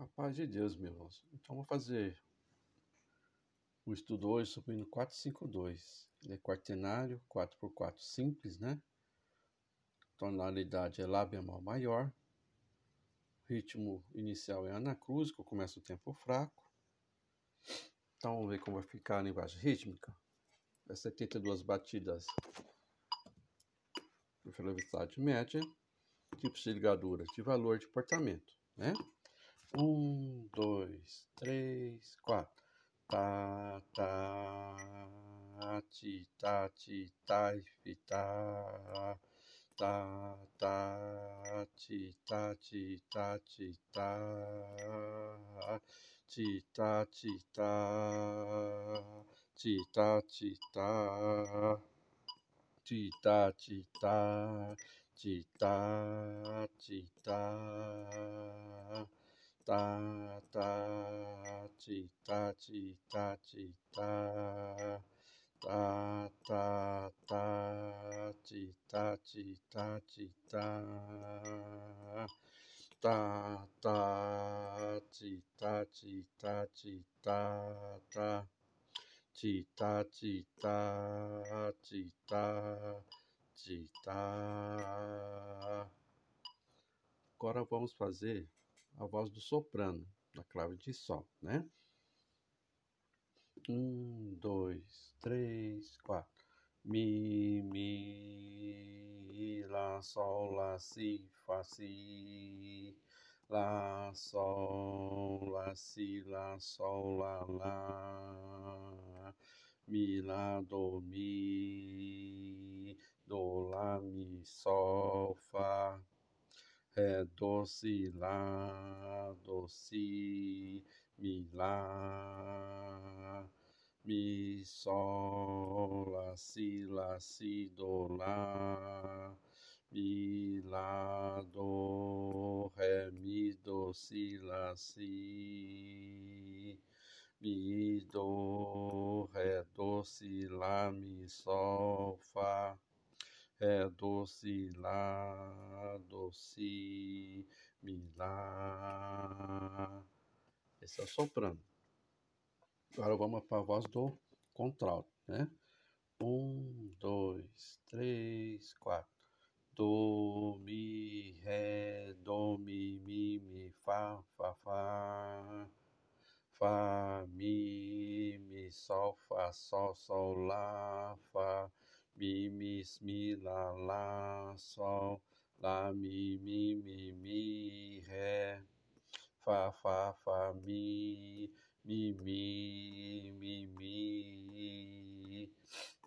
A paz de Deus, meus irmãos. Então, vou fazer o estudo hoje sobre o hino 452. Ele é quartenário, 4x4 simples, né? Tonalidade é Lá bemol maior. Ritmo inicial é anacrúsico, começa o tempo fraco. Então, vamos ver como vai ficar a linguagem rítmica. É 72 batidas por velocidade média, tipos de ligadura de valor de portamento, né? Um, dois, três, quatro. Ta, ta, ti, ta, ti, ta, fi, ta. Ta, ta, ti, ta, ti, ta, ti, ta. Ti, ta, ti, ta. Ti, ta, ti, ta. Ti, ta, ti, ta. Ti, ta, ti, ta tá, ta ti, ta ti, ta ti, tá, ta tá, ta ti, ta ti, ta ti, ta tá, ta ti, ta ti, ta ti, tá, ta ti, ta ti, ta ti, ta ti, ta Agora vamos fazer a voz do soprano, da clave de Sol, né? Um, dois, três, quatro. Mi, mi, lá, sol, lá, si, fá, si. Lá, sol, lá, si, lá, sol, lá, lá. Mi, lá, do, mi, do, lá, mi, sol, fá ré, do, si, lá, do, si, mi, lá, mi, sol, lá, si, lá, si, do, lá, mi, lá, do, ré, mi, do, si, lá, si, mi, do, ré, do, si, lá, mi, sol, fá, ré, do, si, lá, do, si, mi, lá. Esse é o soprano. Agora vamos para a voz do contralto, né? Um, dois, três, quatro. Do, mi, ré, do, mi, mi, mi, fá, fá, fá. Fá, mi, mi, sol, fá, sol, sol, lá, fá mi, mi, mi, lá, lá, sol, lá, mi, mi, mi, mi, ré, fá, fá, fá, mi, mi, mi, mi, mi,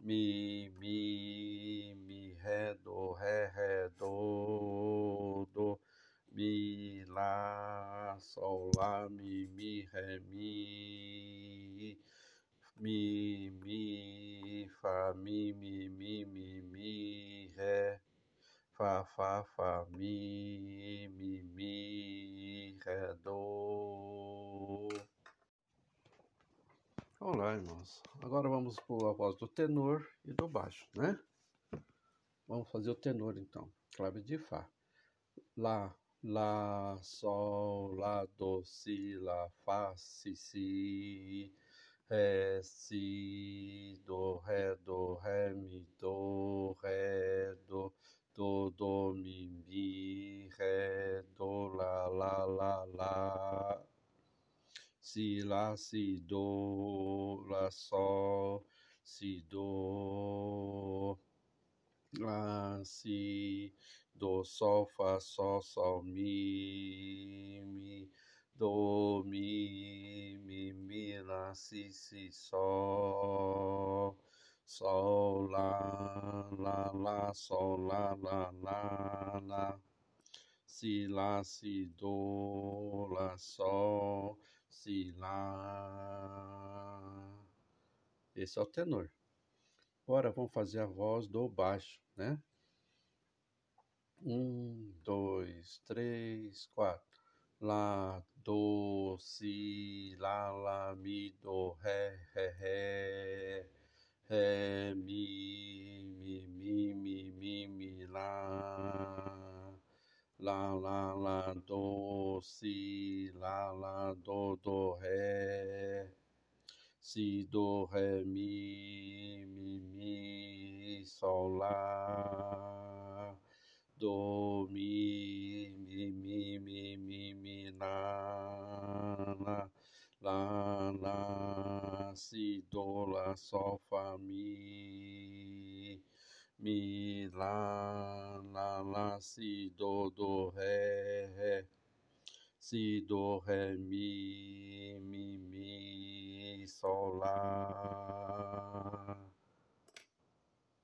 mi, mi, mi, ré, do, ré, ré, do, do, mi, lá, sol, lá, mi, mi, ré, mi, mi, mi, fá, mi, mi, mi, mi, mi, ré, fá, fá, fá, mi, mi, mi, ré, do. Olá, irmãos. Agora vamos para a voz do tenor e do baixo, né? Vamos fazer o tenor então. Clave de Fá. Lá, Lá, Sol, Lá, Do, Si, Lá, Fá, Si, Si ré, si, do, ré, do, ré, mi, do, ré, do, do, do, mi, mi, ré, do, lá, lá, lá, lá, si, lá, si, do, lá, sol, si, do, lá, si, do, sol, fá, sol, sol, mi, mi, do, mi, lá, si, si, sol, sol, lá, lá, lá, sol, lá, lá, lá, lá, si, lá, si, do, lá, sol, si, lá. Esse é o tenor. Agora vamos fazer a voz do baixo, né? Um, dois, três, quatro. Lá, do, si, lá, lá, mi, do, ré, ré, ré, ré, mi, mi, mi, mi, mi, mi, lá, lá, lá, lá, do, si, lá, lá, do, do, ré, si, do, ré, mi, mi, mi, sol, lá, do, mi, mi, lá, lá, si, do, lá, sol, fá, mi, mi, lá, lá, lá, si, do, do, ré, ré, si, do, ré, mi, mi, mi, sol, lá,